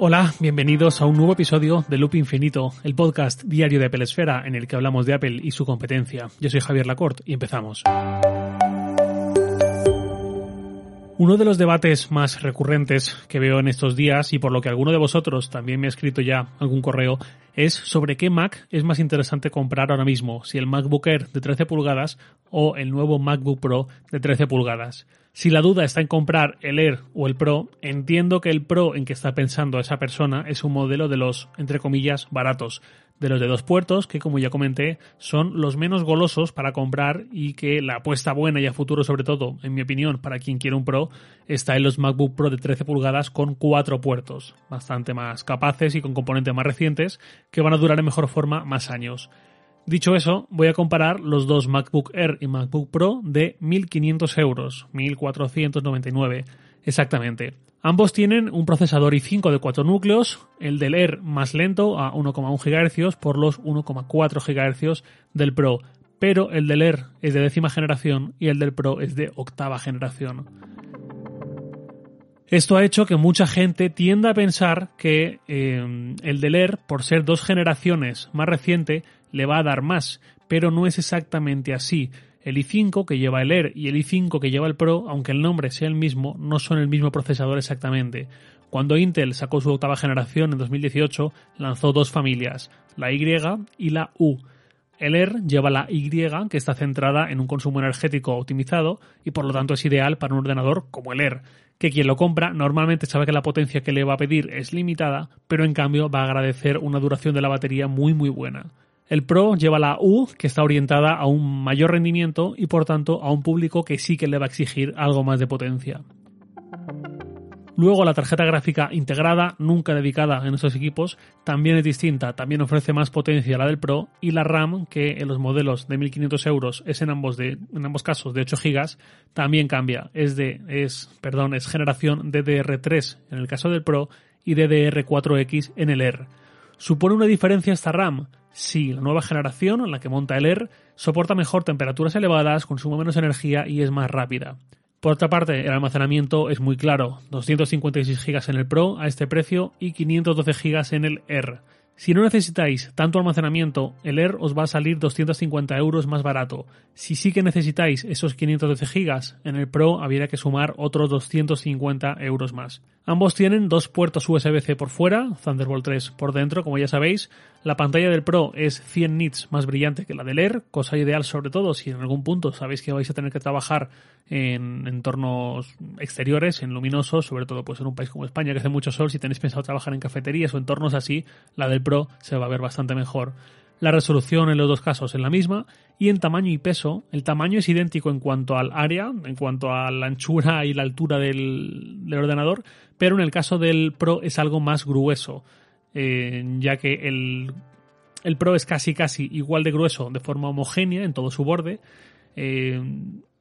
Hola, bienvenidos a un nuevo episodio de Loop Infinito, el podcast diario de Apple Esfera en el que hablamos de Apple y su competencia. Yo soy Javier Lacorte y empezamos. Uno de los debates más recurrentes que veo en estos días y por lo que alguno de vosotros también me ha escrito ya algún correo es sobre qué Mac es más interesante comprar ahora mismo, si el MacBook Air de 13 pulgadas o el nuevo MacBook Pro de 13 pulgadas. Si la duda está en comprar el Air o el Pro, entiendo que el Pro en que está pensando esa persona es un modelo de los, entre comillas, baratos, de los de dos puertos, que como ya comenté, son los menos golosos para comprar y que la apuesta buena y a futuro, sobre todo, en mi opinión, para quien quiere un Pro, está en los MacBook Pro de 13 pulgadas con cuatro puertos, bastante más capaces y con componentes más recientes, que van a durar en mejor forma más años. Dicho eso, voy a comparar los dos MacBook Air y MacBook Pro de 1.500 euros, 1.499 exactamente. Ambos tienen un procesador i5 de 4 núcleos, el del Air más lento a 1,1 GHz por los 1,4 GHz del Pro, pero el del Air es de décima generación y el del Pro es de octava generación. Esto ha hecho que mucha gente tienda a pensar que eh, el del Air, por ser dos generaciones más reciente, le va a dar más, pero no es exactamente así. El i5 que lleva el Air y el i5 que lleva el Pro, aunque el nombre sea el mismo, no son el mismo procesador exactamente. Cuando Intel sacó su octava generación en 2018, lanzó dos familias, la Y y la U. El Air lleva la Y, que está centrada en un consumo energético optimizado y por lo tanto es ideal para un ordenador como el Air, que quien lo compra normalmente sabe que la potencia que le va a pedir es limitada, pero en cambio va a agradecer una duración de la batería muy muy buena. El Pro lleva la U, que está orientada a un mayor rendimiento y por tanto a un público que sí que le va a exigir algo más de potencia. Luego la tarjeta gráfica integrada, nunca dedicada en estos equipos, también es distinta, también ofrece más potencia a la del Pro y la RAM, que en los modelos de 1500 euros es en ambos, de, en ambos casos de 8 GB, también cambia, es de, es, perdón, es generación DDR3 en el caso del Pro y DDR4X en el R. ¿Supone una diferencia esta RAM? Sí, la nueva generación, en la que monta el Air, soporta mejor temperaturas elevadas, consume menos energía y es más rápida. Por otra parte, el almacenamiento es muy claro, 256 GB en el Pro a este precio y 512 GB en el R. Si no necesitáis tanto almacenamiento, el Air os va a salir 250 euros más barato. Si sí que necesitáis esos 512 GB, en el Pro habría que sumar otros 250 euros más. Ambos tienen dos puertos USB-C por fuera, Thunderbolt 3 por dentro, como ya sabéis. La pantalla del Pro es 100 nits más brillante que la del Air, cosa ideal sobre todo si en algún punto sabéis que vais a tener que trabajar en entornos exteriores, en luminosos, sobre todo pues en un país como España que hace mucho sol, si tenéis pensado trabajar en cafeterías o entornos así, la del Pro se va a ver bastante mejor. La resolución en los dos casos es la misma y en tamaño y peso, el tamaño es idéntico en cuanto al área, en cuanto a la anchura y la altura del, ordenador, pero en el caso del Pro es algo más grueso, eh, ya que el, el, Pro es casi casi igual de grueso de forma homogénea en todo su borde. Eh,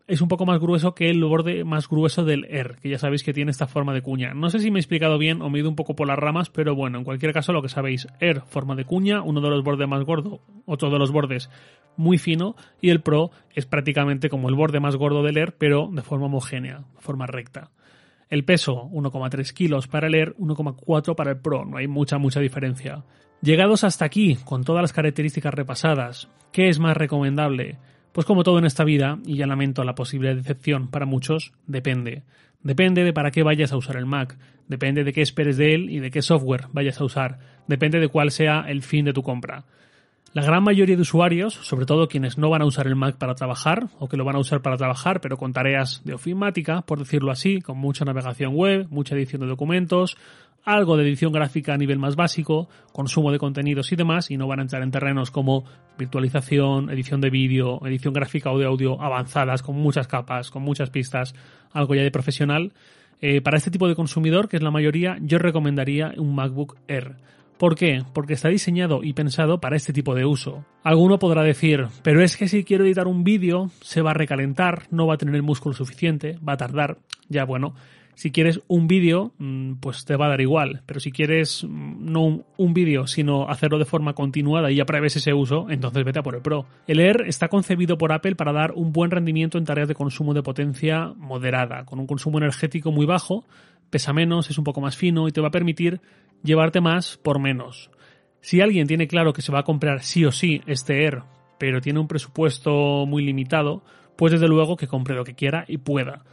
es un poco más grueso que el borde más grueso del Air, que ya sabéis que tiene esta forma de cuña. No sé si me he explicado bien o me he ido un poco por las ramas, pero bueno, en cualquier caso lo que sabéis, Air forma de cuña, uno de los bordes más gordo, otro de los bordes muy fino, y el Pro es prácticamente como el borde más gordo del Air, pero de forma homogénea, de forma recta. El peso, 1,3 kilos para el Air, 1,4 para el Pro, no hay mucha, mucha diferencia. Llegados hasta aquí, con todas las características repasadas, ¿qué es más recomendable? Pues como todo en esta vida, y ya lamento la posible decepción para muchos, depende. Depende de para qué vayas a usar el Mac, depende de qué esperes de él y de qué software vayas a usar, depende de cuál sea el fin de tu compra. La gran mayoría de usuarios, sobre todo quienes no van a usar el Mac para trabajar, o que lo van a usar para trabajar pero con tareas de ofimática, por decirlo así, con mucha navegación web, mucha edición de documentos, algo de edición gráfica a nivel más básico, consumo de contenidos y demás, y no van a entrar en terrenos como virtualización, edición de vídeo, edición gráfica o de audio avanzadas, con muchas capas, con muchas pistas, algo ya de profesional. Eh, para este tipo de consumidor, que es la mayoría, yo recomendaría un MacBook Air. ¿Por qué? Porque está diseñado y pensado para este tipo de uso. Alguno podrá decir, pero es que si quiero editar un vídeo, se va a recalentar, no va a tener el músculo suficiente, va a tardar. Ya bueno, si quieres un vídeo, mm, pues te va a dar igual. Pero si quieres mm, no un, vídeo, sino hacerlo de forma continuada y ya preves ese uso, entonces vete a por el Pro. El Air está concebido por Apple para dar un buen rendimiento en tareas de consumo de potencia moderada, con un consumo energético muy bajo, pesa menos, es un poco más fino y te va a permitir llevarte más por menos. Si alguien tiene claro que se va a comprar sí o sí este Air, pero tiene un presupuesto muy limitado, pues desde luego que compre lo que quiera y pueda.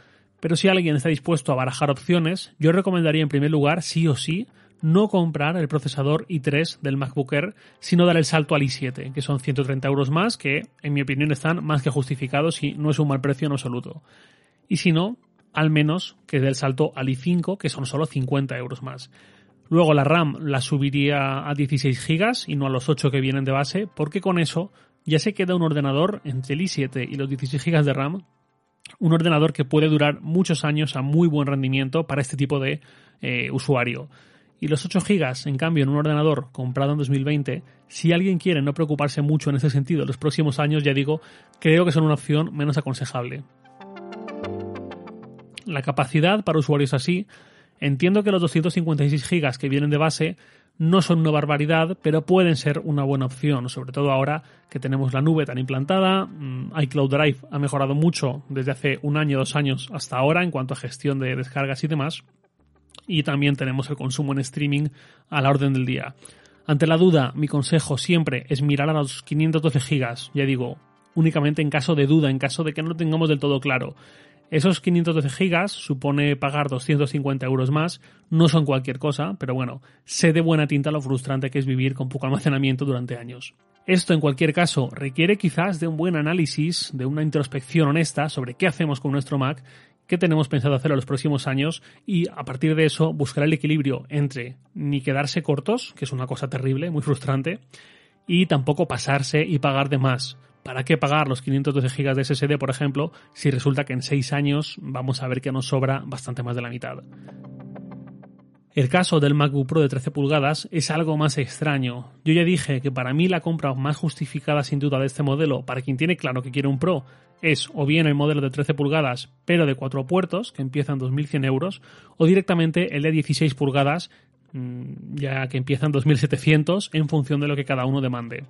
Pero si alguien está dispuesto a barajar opciones, yo recomendaría en primer lugar, sí o sí, no comprar el procesador i3 del MacBook Air, sino dar el salto al i7, que son 130 euros más, que en mi opinión están más que justificados y no es un mal precio en absoluto. Y si no, al menos que dé el salto al i5, que son solo 50 euros más. Luego la RAM la subiría a 16 GB y no a los 8 que vienen de base, porque con eso ya se queda un ordenador entre el i7 y los 16 GB de RAM, un ordenador que puede durar muchos años a muy buen rendimiento para este tipo de eh, usuario. Y los 8 GB, en cambio, en un ordenador comprado en 2020, si alguien quiere no preocuparse mucho en ese sentido en los próximos años, ya digo, creo que son una opción menos aconsejable. La capacidad para usuarios así, entiendo que los 256 GB que vienen de base no son una barbaridad, pero pueden ser una buena opción, sobre todo ahora que tenemos la nube tan implantada. Mm, iCloud Drive ha mejorado mucho desde hace un año, dos años hasta ahora en cuanto a gestión de descargas y demás. Y también tenemos el consumo en streaming a la orden del día. Ante la duda, mi consejo siempre es mirar a los 512 GB, ya digo, únicamente en caso de duda, en caso de que no lo tengamos del todo claro. Esos 512 gigas supone pagar 250 euros más, no son cualquier cosa, pero bueno, sé de buena tinta lo frustrante que es vivir con poco almacenamiento durante años. Esto en cualquier caso requiere quizás de un buen análisis, de una introspección honesta sobre qué hacemos con nuestro Mac, qué tenemos pensado hacer en los próximos años y a partir de eso buscar el equilibrio entre ni quedarse cortos, que es una cosa terrible, muy frustrante, y tampoco pasarse y pagar de más. ¿Para qué pagar los 512 GB de SSD, por ejemplo, si resulta que en 6 años vamos a ver que nos sobra bastante más de la mitad? El caso del MacBook Pro de 13 pulgadas es algo más extraño. Yo ya dije que para mí la compra más justificada sin duda de este modelo, para quien tiene claro que quiere un Pro, es o bien el modelo de 13 pulgadas pero de 4 puertos, que empieza en 2.100 euros, o directamente el de 16 pulgadas, mm, ya que empieza en 2.700 en función de lo que cada uno demande.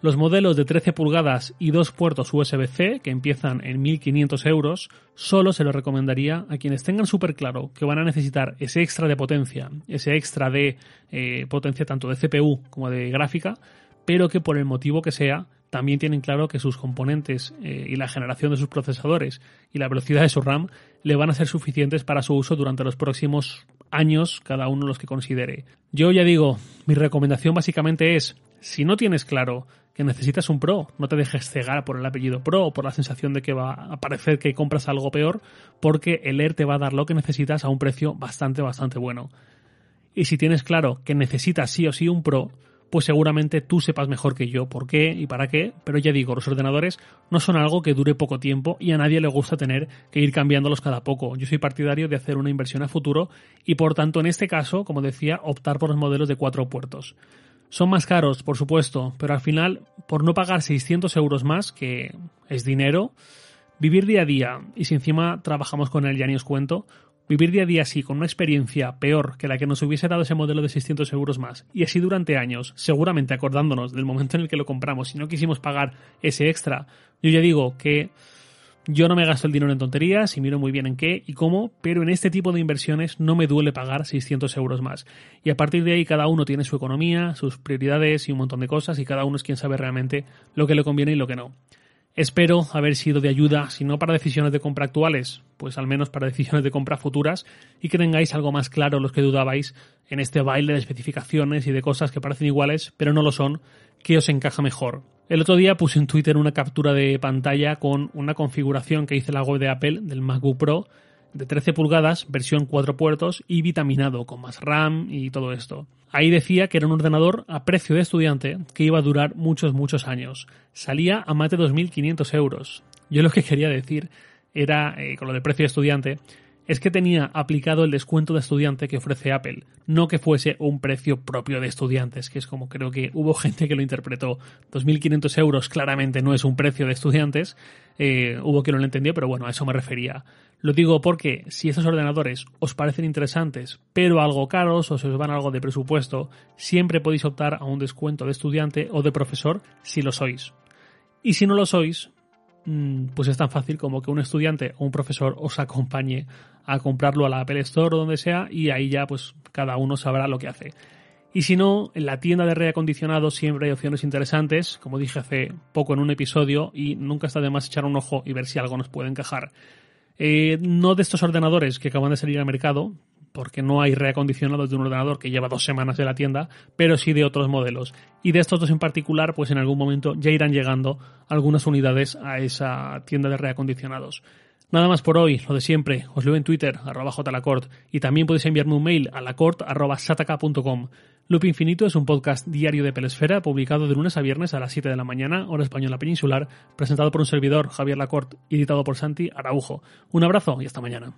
Los modelos de 13 pulgadas y dos puertos USB-C, que empiezan en 1.500 euros, solo se los recomendaría a quienes tengan súper claro que van a necesitar ese extra de potencia, ese extra de eh, potencia tanto de CPU como de gráfica, pero que por el motivo que sea, también tienen claro que sus componentes eh, y la generación de sus procesadores y la velocidad de su RAM le van a ser suficientes para su uso durante los próximos años, cada uno los que considere. Yo ya digo, mi recomendación básicamente es, si no tienes claro que necesitas un Pro. No te dejes cegar por el apellido Pro o por la sensación de que va a parecer que compras algo peor, porque el Air te va a dar lo que necesitas a un precio bastante, bastante bueno. Y si tienes claro que necesitas sí o sí un Pro, pues seguramente tú sepas mejor que yo por qué y para qué, pero ya digo, los ordenadores no son algo que dure poco tiempo y a nadie le gusta tener que ir cambiándolos cada poco. Yo soy partidario de hacer una inversión a futuro y por tanto en este caso, como decía, optar por los modelos de cuatro puertos. Son más caros, por supuesto, pero al final, por no pagar 600 euros más, que es dinero, vivir día a día, y si encima trabajamos con él, ya ni os cuento, vivir día a día así, con una experiencia peor que la que nos hubiese dado ese modelo de 600 euros más, y así durante años, seguramente acordándonos del momento en el que lo compramos, si no quisimos pagar ese extra, yo ya digo que yo no me gasto el dinero en tonterías y miro muy bien en qué y cómo, pero en este tipo de inversiones no me duele pagar 600 euros más. Y a partir de ahí cada uno tiene su economía, sus prioridades y un montón de cosas y cada uno es quien sabe realmente lo que le conviene y lo que no. Espero haber sido de ayuda, si no para decisiones de compra actuales, pues al menos para decisiones de compra futuras y que tengáis algo más claro los que dudabais en este baile de especificaciones y de cosas que parecen iguales, pero no lo son, que os encaja mejor. El otro día puse en Twitter una captura de pantalla con una configuración que hice la web de Apple del MacBook Pro de 13 pulgadas, versión 4 puertos y vitaminado con más RAM y todo esto. Ahí decía que era un ordenador a precio de estudiante que iba a durar muchos, muchos años. Salía a más de 2.500 euros. Yo lo que quería decir era, eh, con lo de precio de estudiante, es que tenía aplicado el descuento de estudiante que ofrece Apple, no que fuese un precio propio de estudiantes, que es como creo que hubo gente que lo interpretó. 2.500 euros claramente no es un precio de estudiantes, eh, hubo quien no lo entendió, pero bueno, a eso me refería. Lo digo porque si esos ordenadores os parecen interesantes, pero algo caros o se os van algo de presupuesto, siempre podéis optar a un descuento de estudiante o de profesor si lo sois. Y si no lo sois, mm, pues es tan fácil como que un estudiante o un profesor os acompañe a comprarlo a la Apple Store o donde sea y ahí ya pues cada uno sabrá lo que hace. Y si no, en la tienda de reacondicionados siempre hay opciones interesantes, como dije hace poco en un episodio, y nunca está de más echar un ojo y ver si algo nos puede encajar. Eh, no de estos ordenadores que acaban de salir al mercado, porque no hay reacondicionados de un ordenador que lleva dos semanas en la tienda, pero sí de otros modelos. Y de estos dos en particular, pues en algún momento ya irán llegando algunas unidades a esa tienda de reacondicionados. Nada más por hoy, lo de siempre, os leo en Twitter, arroba jlacort, y también podéis enviarme un mail a lacort.sataka.com. Loop Infinito es un podcast diario de Pelesfera, publicado de lunes a viernes a las 7 de la mañana, hora española peninsular, presentado por un servidor, Javier Lacort, y editado por Santi Araujo. Un abrazo y hasta mañana.